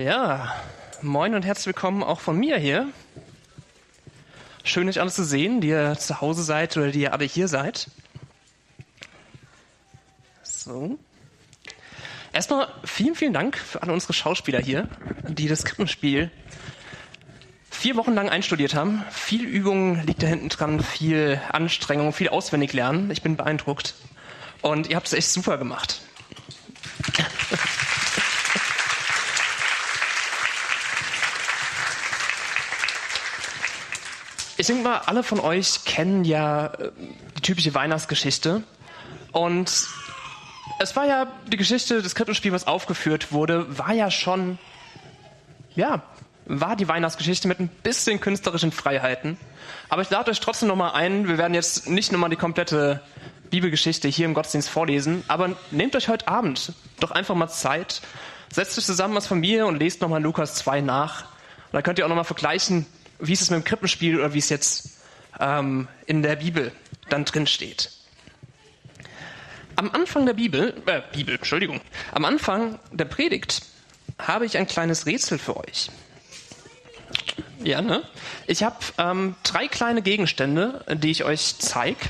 Ja, moin und herzlich willkommen auch von mir hier. Schön, euch alle zu sehen, die ihr zu Hause seid oder die ihr alle hier seid. So. Erstmal vielen, vielen Dank für alle unsere Schauspieler hier, die das Krippenspiel vier Wochen lang einstudiert haben. Viel Übung liegt da hinten dran, viel Anstrengung, viel auswendig lernen. Ich bin beeindruckt. Und ihr habt es echt super gemacht. Ich denke mal, alle von euch kennen ja äh, die typische Weihnachtsgeschichte. Und es war ja die Geschichte des Krippenspiels, was aufgeführt wurde, war ja schon, ja, war die Weihnachtsgeschichte mit ein bisschen künstlerischen Freiheiten. Aber ich lade euch trotzdem nochmal ein, wir werden jetzt nicht nochmal die komplette Bibelgeschichte hier im Gottesdienst vorlesen, aber nehmt euch heute Abend doch einfach mal Zeit, setzt euch zusammen als Familie und lest nochmal Lukas 2 nach. Und dann könnt ihr auch nochmal vergleichen, wie ist es mit dem Krippenspiel oder wie es jetzt ähm, in der Bibel dann drin steht. Am Anfang der Bibel, äh, Bibel, Entschuldigung, am Anfang der Predigt habe ich ein kleines Rätsel für euch. Ja, ne? Ich habe ähm, drei kleine Gegenstände, die ich euch zeige.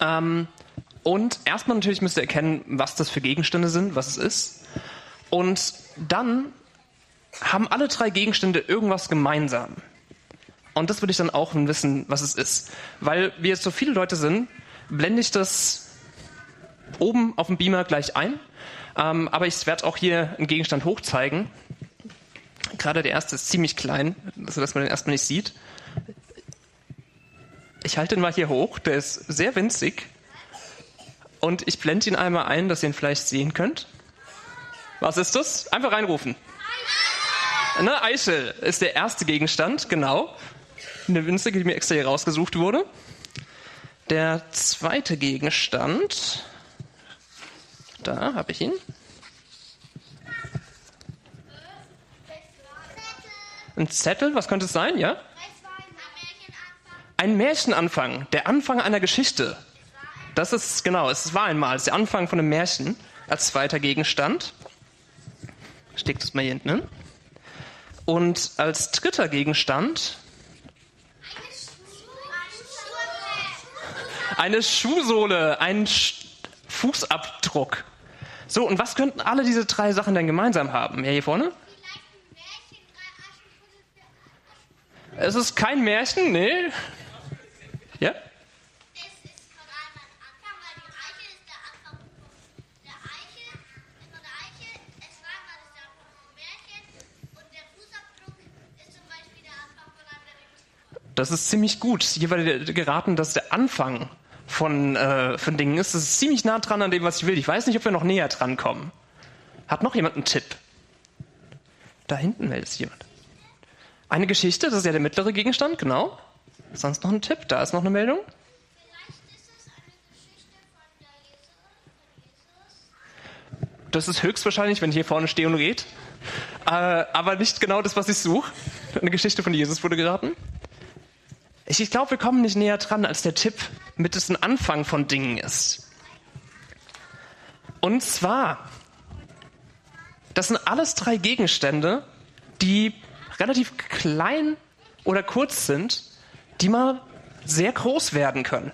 Ähm, und erstmal natürlich müsst ihr erkennen, was das für Gegenstände sind, was es ist. Und dann haben alle drei Gegenstände irgendwas gemeinsam. Und das würde ich dann auch wissen, was es ist. Weil wir jetzt so viele Leute sind, blende ich das oben auf dem Beamer gleich ein. Ähm, aber ich werde auch hier einen Gegenstand hochzeigen. Gerade der erste ist ziemlich klein, sodass man den erstmal nicht sieht. Ich halte ihn mal hier hoch, der ist sehr winzig. Und ich blende ihn einmal ein, dass ihr ihn vielleicht sehen könnt. Was ist das? Einfach reinrufen. Eine Eichel ist der erste Gegenstand, genau. Eine winzige, die mir extra hier rausgesucht wurde. Der zweite Gegenstand, da habe ich ihn. Ein Zettel, was könnte es sein, ja? Ein Märchenanfang, der Anfang einer Geschichte. Das ist, genau, es war einmal, es ist der Anfang von einem Märchen als zweiter Gegenstand. Steckt das mal hier hinten hin. Und als dritter Gegenstand eine Schuhsohle, ein Fußabdruck. So, und was könnten alle diese drei Sachen denn gemeinsam haben? Ja, hier vorne? Es ist kein Märchen, nee. Das ist ziemlich gut. Hier wurde geraten, dass der Anfang von, äh, von Dingen ist. Das ist ziemlich nah dran an dem, was ich will. Ich weiß nicht, ob wir noch näher dran kommen. Hat noch jemand einen Tipp? Da hinten meldet sich jemand. Eine Geschichte, das ist ja der mittlere Gegenstand, genau. Sonst noch ein Tipp, da ist noch eine Meldung. Das ist höchstwahrscheinlich, wenn ich hier vorne stehe und rede. Äh, aber nicht genau das, was ich suche. Eine Geschichte von Jesus wurde geraten. Ich, glaube, wir kommen nicht näher dran, als der Tipp mit es ein Anfang von Dingen ist. Und zwar, das sind alles drei Gegenstände, die relativ klein oder kurz sind, die mal sehr groß werden können.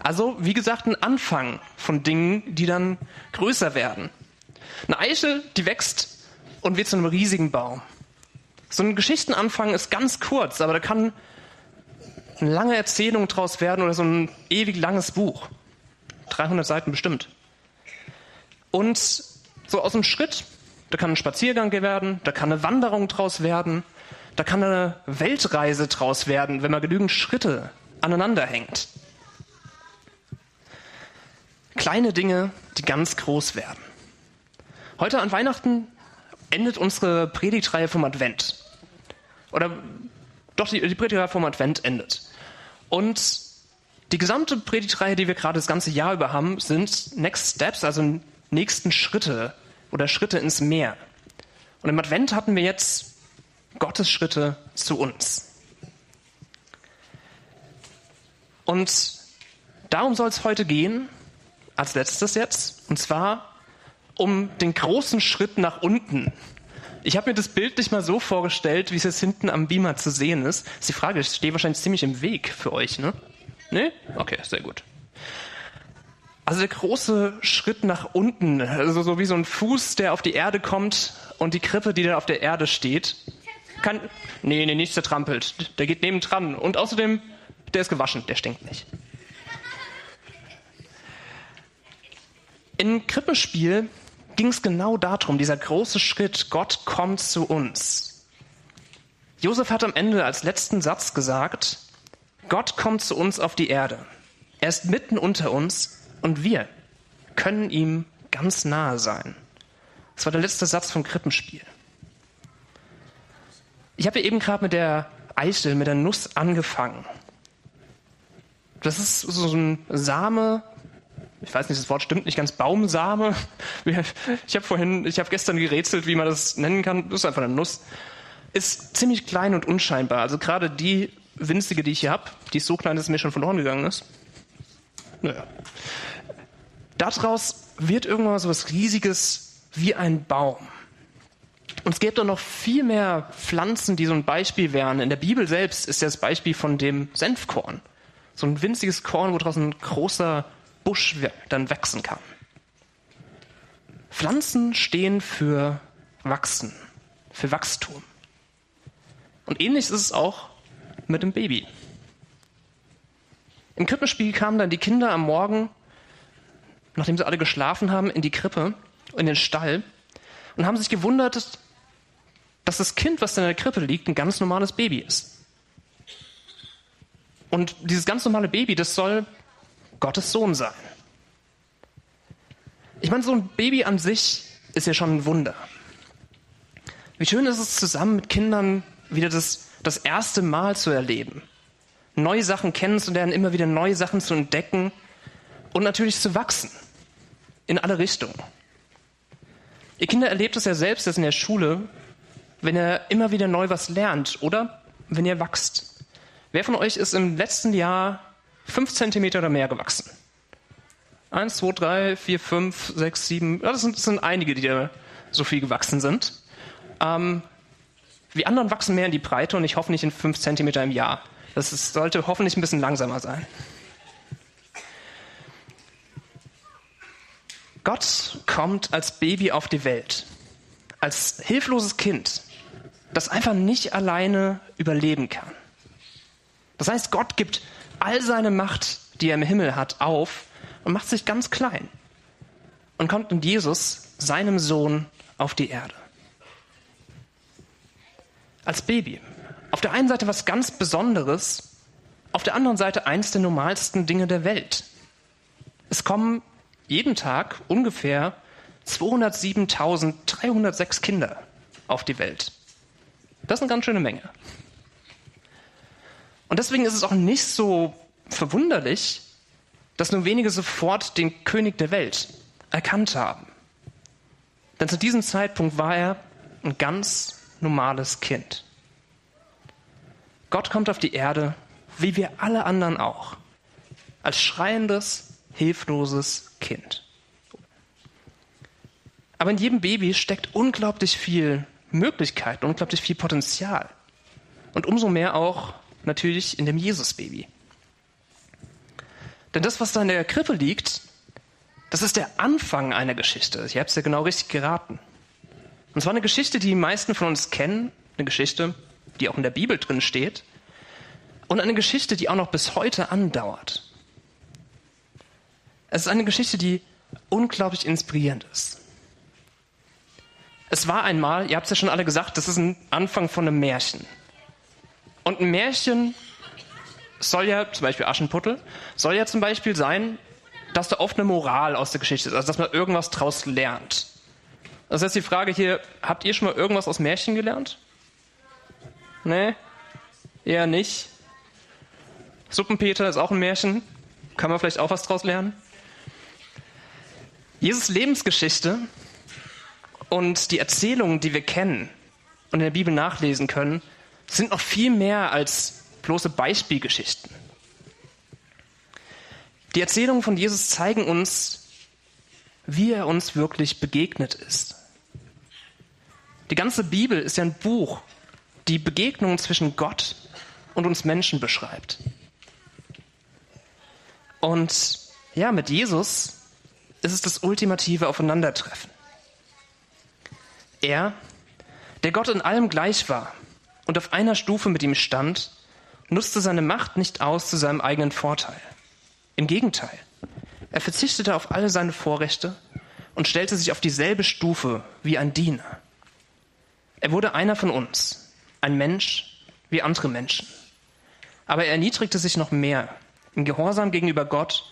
Also, wie gesagt, ein Anfang von Dingen, die dann größer werden. Eine Eichel, die wächst und wird zu einem riesigen Baum. So ein Geschichtenanfang ist ganz kurz, aber da kann eine lange Erzählung draus werden oder so ein ewig langes Buch. 300 Seiten bestimmt. Und so aus dem Schritt da kann ein Spaziergang werden, da kann eine Wanderung draus werden, da kann eine Weltreise draus werden, wenn man genügend Schritte aneinander hängt. Kleine Dinge, die ganz groß werden. Heute an Weihnachten endet unsere Predigtreihe vom Advent. Oder doch, die, die Predigtreihe vom Advent endet. Und die gesamte Predigtreihe, die wir gerade das ganze Jahr über haben, sind Next Steps, also nächsten Schritte oder Schritte ins Meer. Und im Advent hatten wir jetzt Gottes Schritte zu uns. Und darum soll es heute gehen, als letztes jetzt, und zwar um den großen Schritt nach unten, Ich habe mir das Bild nicht mal so vorgestellt, wie es jetzt hinten am Beamer zu sehen ist. Das ist die Frage, ich stehe wahrscheinlich ziemlich im Weg für euch, ne? Ne? Okay, sehr gut. Also der große Schritt nach unten, also so wie so ein Fuß, der auf die Erde kommt und die Krippe, die da auf der Erde steht, kann. Nee, nee, nicht zertrampelt. Der geht nebendran. Und außerdem, der ist gewaschen, der stinkt nicht. Im Krippenspiel ging es genau darum, dieser große Schritt, Gott kommt zu uns. Josef hat am Ende als letzten Satz gesagt, Gott kommt zu uns auf die Erde. Er ist mitten unter uns und wir können ihm ganz nahe sein. Das war der letzte Satz vom Krippenspiel. Ich habe eben gerade mit der Eichel, mit der Nuss angefangen. Das ist so ein Same, ich weiß nicht, das Wort stimmt nicht ganz, Baumsame. Ich habe vorhin, ich habe gestern gerätselt, wie man das nennen kann. Das ist einfach eine Nuss. Ist ziemlich klein und unscheinbar. Also gerade die winzige, die ich hier habe, die ist so klein, dass es mir schon verloren gegangen ist. Naja. Daraus wird irgendwann so was Riesiges wie ein Baum. Und es gibt doch noch viel mehr Pflanzen, die so ein Beispiel wären. In der Bibel selbst ist ja das Beispiel von dem Senfkorn. So ein winziges Korn, wo draußen ein großer Busch dann wachsen kann. Pflanzen stehen für Wachsen, für Wachstum. Und ähnlich ist es auch mit dem Baby. Im Krippenspiel kamen dann die Kinder am Morgen, nachdem sie alle geschlafen haben, in die Krippe, in den Stall und haben sich gewundert, dass das Kind, was in der Krippe liegt, ein ganz normales Baby ist. Und dieses ganz normale Baby, das soll Gottes Sohn sein. Ich meine, so ein Baby an sich ist ja schon ein Wunder. Wie schön ist es, zusammen mit Kindern wieder das, das erste Mal zu erleben. Neue Sachen kennenzulernen, immer wieder neue Sachen zu entdecken und natürlich zu wachsen. In alle Richtungen. Ihr Kinder erlebt es ja selbst jetzt in der Schule, wenn ihr immer wieder neu was lernt oder wenn ihr wachst. Wer von euch ist im letzten Jahr fünf Zentimeter oder mehr gewachsen. Eins, zwei, drei, vier, fünf, sechs, sieben. Ja, das, sind, das sind einige, die da so viel gewachsen sind. Ähm, wir anderen wachsen mehr in die Breite und ich hoffe nicht in fünf Zentimeter im Jahr. Das ist, sollte hoffentlich ein bisschen langsamer sein. Gott kommt als Baby auf die Welt, als hilfloses Kind, das einfach nicht alleine überleben kann. Das heißt, Gott gibt all seine Macht, die er im Himmel hat, auf und macht sich ganz klein und kommt mit Jesus, seinem Sohn, auf die Erde. Als Baby. Auf der einen Seite was ganz Besonderes, auf der anderen Seite eins der normalsten Dinge der Welt. Es kommen jeden Tag ungefähr 207.306 Kinder auf die Welt. Das ist eine ganz schöne Menge. Und deswegen ist es auch nicht so verwunderlich, dass nur wenige sofort den König der Welt erkannt haben. Denn zu diesem Zeitpunkt war er ein ganz normales Kind. Gott kommt auf die Erde, wie wir alle anderen auch, als schreiendes, hilfloses Kind. Aber in jedem Baby steckt unglaublich viel Möglichkeit, unglaublich viel Potenzial. Und umso mehr auch natürlich in dem Jesusbaby. Denn das, was da in der Krippe liegt, das ist der Anfang einer Geschichte. Ich habe es ja genau richtig geraten. Und zwar eine Geschichte, die die meisten von uns kennen, eine Geschichte, die auch in der Bibel drin steht, und eine Geschichte, die auch noch bis heute andauert. Es ist eine Geschichte, die unglaublich inspirierend ist. Es war einmal, ihr habt es ja schon alle gesagt, das ist ein Anfang von einem Märchen. Und ein Märchen soll ja, zum Beispiel Aschenputtel, soll ja zum Beispiel sein, dass da oft eine Moral aus der Geschichte ist, also dass man irgendwas draus lernt. Das jetzt die Frage hier, habt ihr schon mal irgendwas aus Märchen gelernt? Nee? Eher nicht. Suppenpeter ist auch ein Märchen. Kann man vielleicht auch was draus lernen? Jesus Lebensgeschichte und die Erzählungen, die wir kennen und in der Bibel nachlesen können, sind noch viel mehr als bloße Beispielgeschichten. Die Erzählungen von Jesus zeigen uns, wie er uns wirklich begegnet ist. Die ganze Bibel ist ja ein Buch, die Begegnungen zwischen Gott und uns Menschen beschreibt. Und ja, mit Jesus ist es das ultimative Aufeinandertreffen. Er, der Gott in allem gleich war und auf einer Stufe mit ihm stand, nutzte seine Macht nicht aus zu seinem eigenen Vorteil. Im Gegenteil, er verzichtete auf alle seine Vorrechte und stellte sich auf dieselbe Stufe wie ein Diener. Er wurde einer von uns, ein Mensch wie andere Menschen. Aber er erniedrigte sich noch mehr. Im Gehorsam gegenüber Gott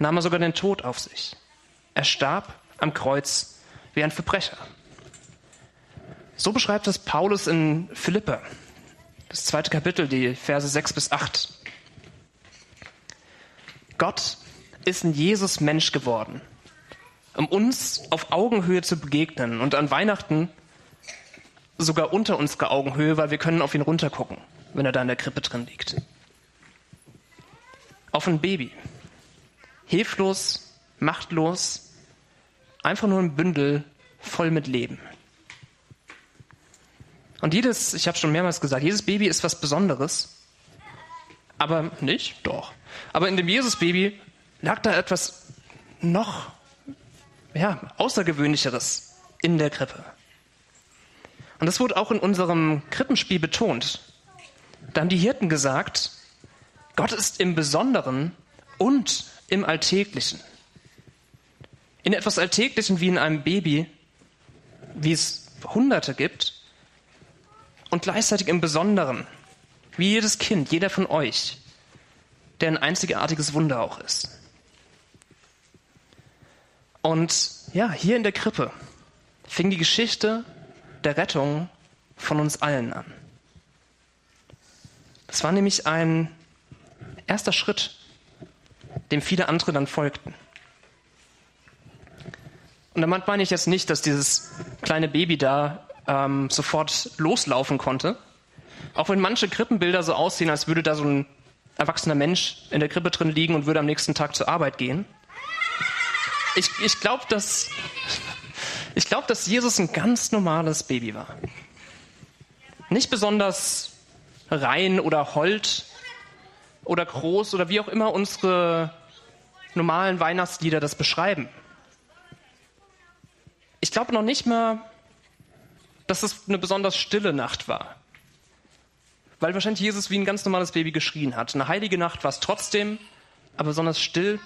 nahm er sogar den Tod auf sich. Er starb am Kreuz wie ein Verbrecher. So beschreibt es Paulus in Philippe, das zweite Kapitel, die Verse 6 bis 8. Gott ist in Jesus Mensch geworden, um uns auf Augenhöhe zu begegnen und an Weihnachten sogar unter unserer Augenhöhe, weil wir können auf ihn runtergucken, wenn er da in der Krippe drin liegt. Auf ein Baby. Hilflos, machtlos, einfach nur ein Bündel voll mit Leben. Und jedes, ich habe schon mehrmals gesagt, jedes Baby ist was Besonderes. Aber nicht? Doch. Aber in dem Jesus-Baby lag da etwas noch ja, Außergewöhnlicheres in der Krippe. Und das wurde auch in unserem Krippenspiel betont. Da haben die Hirten gesagt, Gott ist im Besonderen und im Alltäglichen. In etwas Alltäglichen wie in einem Baby, wie es Hunderte gibt, und gleichzeitig im Besonderen, wie jedes Kind, jeder von euch, der ein einzigartiges Wunder auch ist. Und ja, hier in der Krippe fing die Geschichte der Rettung von uns allen an. Das war nämlich ein erster Schritt, dem viele andere dann folgten. Und damit meine ich jetzt nicht, dass dieses kleine Baby da ähm, sofort loslaufen konnte. Auch wenn manche Krippenbilder so aussehen, als würde da so ein erwachsener Mensch in der Krippe drin liegen und würde am nächsten Tag zur Arbeit gehen. Ich, ich glaube, dass, glaub, dass Jesus ein ganz normales Baby war. Nicht besonders rein oder hold oder groß oder wie auch immer unsere normalen Weihnachtslieder das beschreiben. Ich glaube noch nicht mal, dass es eine besonders stille Nacht war. Weil wahrscheinlich Jesus wie ein ganz normales Baby geschrien hat. Eine heilige Nacht war es trotzdem, aber besonders still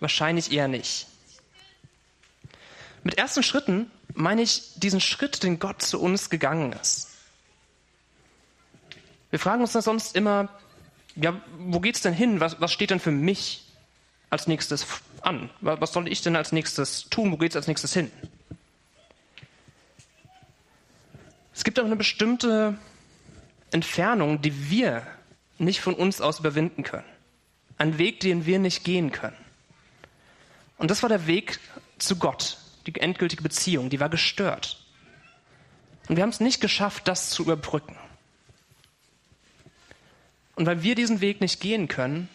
wahrscheinlich eher nicht. Mit ersten Schritten meine ich diesen Schritt, den Gott zu uns gegangen ist. Wir fragen uns dann sonst immer, ja, wo geht's denn hin? Was, was steht denn für mich als nächstes an? Was soll ich denn als nächstes tun? Wo geht's als nächstes hin? Es gibt auch eine bestimmte Entfernung, die wir nicht von uns aus überwinden können. Ein Weg, den wir nicht gehen können. Und das war der Weg zu Gott, die endgültige Beziehung, die war gestört. Und wir haben es nicht geschafft, das zu überbrücken. Und weil wir diesen Weg nicht gehen können,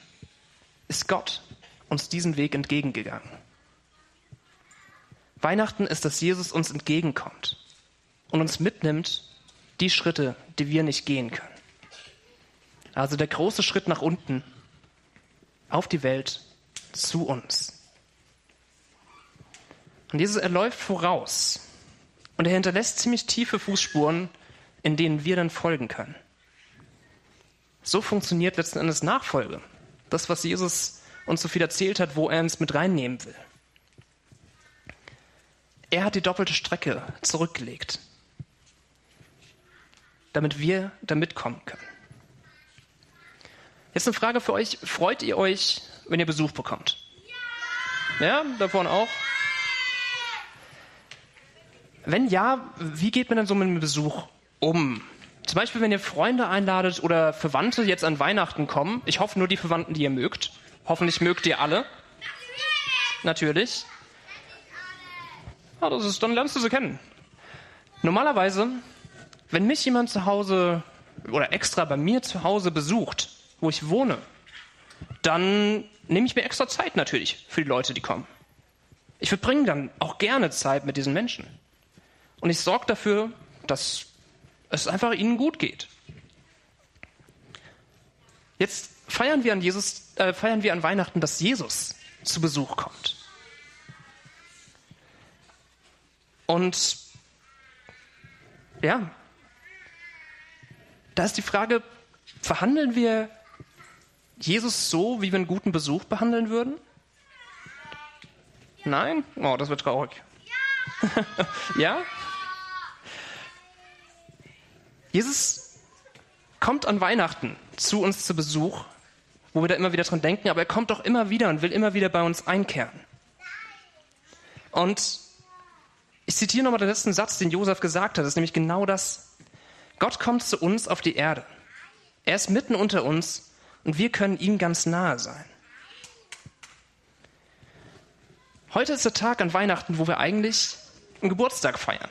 ist Gott uns diesen Weg entgegengegangen. Weihnachten ist, dass Jesus uns entgegenkommt und uns mitnimmt die Schritte, die wir nicht gehen können. Also der große Schritt nach unten, auf die Welt, zu uns. Und Jesus, er läuft voraus und er hinterlässt ziemlich tiefe Fußspuren, in denen wir dann folgen können. So funktioniert letzten Endes Nachfolge. Das, was Jesus uns so viel erzählt hat, wo er uns mit reinnehmen will. Er hat die doppelte Strecke zurückgelegt damit wir da mitkommen können. Jetzt eine Frage für euch. Freut ihr euch, wenn ihr Besuch bekommt? Ja, davon auch? Wenn ja, wie geht man dann so mit einem Besuch um? Zum Beispiel, wenn ihr Freunde einladet oder Verwandte jetzt an Weihnachten kommen. Ich hoffe nur die Verwandten, die ihr mögt. Hoffentlich mögt ihr alle. Natürlich. Ja, das ist, dann lernst du sie kennen. Normalerweise wenn mich jemand zu Hause oder extra bei mir zu Hause besucht, wo ich wohne, dann nehme ich mir extra Zeit natürlich für die Leute, die kommen. Ich verbringe dann auch gerne Zeit mit diesen Menschen. Und ich sorge dafür, dass es einfach ihnen gut geht. Jetzt feiern wir an Jesus, äh, feiern wir an Weihnachten, dass Jesus zu Besuch kommt. Und ja, da ist die Frage, verhandeln wir Jesus so, wie wir einen guten Besuch behandeln würden? Nein? Oh, das wird traurig. ja? Jesus kommt an Weihnachten zu uns zu Besuch, wo wir da immer wieder dran denken, aber er kommt doch immer wieder und will immer wieder bei uns einkehren. Und ich zitiere nochmal den letzten Satz, den Josef gesagt hat, das ist nämlich genau das. Gott kommt zu uns auf die Erde. Er ist mitten unter uns und wir können ihm ganz nahe sein. Heute ist der Tag an Weihnachten, wo wir eigentlich einen Geburtstag feiern.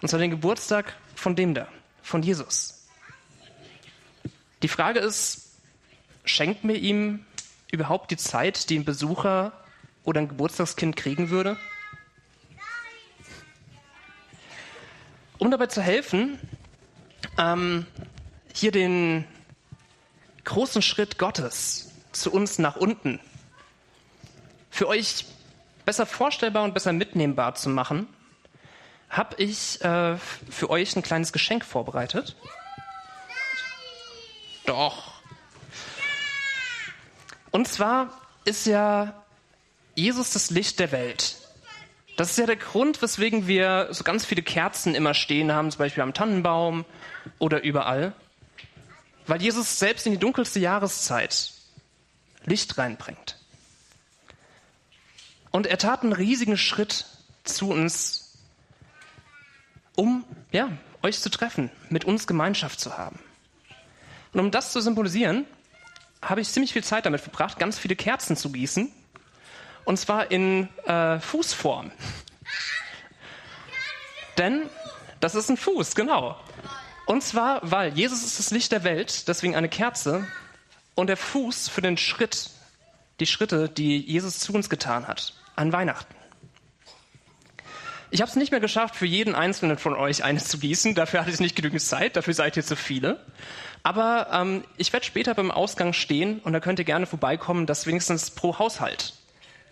Und zwar den Geburtstag von dem da, von Jesus. Die Frage ist, schenkt mir ihm überhaupt die Zeit, die ein Besucher oder ein Geburtstagskind kriegen würde? Um dabei zu helfen, ähm, hier den großen Schritt Gottes zu uns nach unten für euch besser vorstellbar und besser mitnehmbar zu machen, habe ich äh, für euch ein kleines Geschenk vorbereitet. Doch. Und zwar ist ja Jesus das Licht der Welt. Das ist ja der Grund, weswegen wir so ganz viele Kerzen immer stehen haben, zum Beispiel am Tannenbaum oder überall. Weil Jesus selbst in die dunkelste Jahreszeit Licht reinbringt. Und er tat einen riesigen Schritt zu uns, um ja, euch zu treffen, mit uns Gemeinschaft zu haben. Und um das zu symbolisieren, habe ich ziemlich viel Zeit damit verbracht, ganz viele Kerzen zu gießen. Und zwar in äh, Fußform. Denn das ist ein Fuß, genau. Und zwar, weil Jesus ist das Licht der Welt, deswegen eine Kerze. Und der Fuß für den Schritt, die Schritte, die Jesus zu uns getan hat, an Weihnachten. Ich habe es nicht mehr geschafft, für jeden einzelnen von euch eines zu gießen. Dafür hatte ich nicht genügend Zeit, dafür seid ihr zu viele. Aber ähm, ich werde später beim Ausgang stehen und da könnt ihr gerne vorbeikommen, dass wenigstens pro Haushalt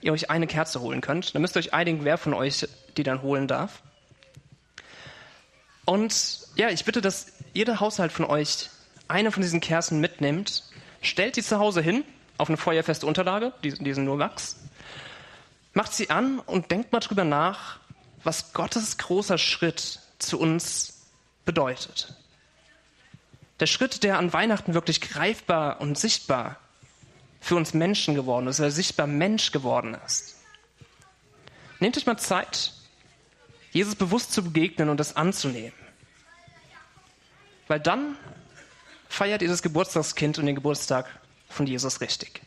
ihr euch eine Kerze holen könnt. Da müsst ihr euch einigen, wer von euch die dann holen darf. Und ja, ich bitte, dass jeder Haushalt von euch eine von diesen Kerzen mitnimmt, stellt die zu Hause hin auf eine feuerfeste Unterlage, die, die sind nur Wachs, macht sie an und denkt mal drüber nach, was Gottes großer Schritt zu uns bedeutet. Der Schritt, der an Weihnachten wirklich greifbar und sichtbar für uns Menschen geworden ist, der sichtbar Mensch geworden ist. Nehmt euch mal Zeit, Jesus bewusst zu begegnen und das anzunehmen. Weil dann feiert ihr das Geburtstagskind und den Geburtstag von Jesus richtig.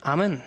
Amen.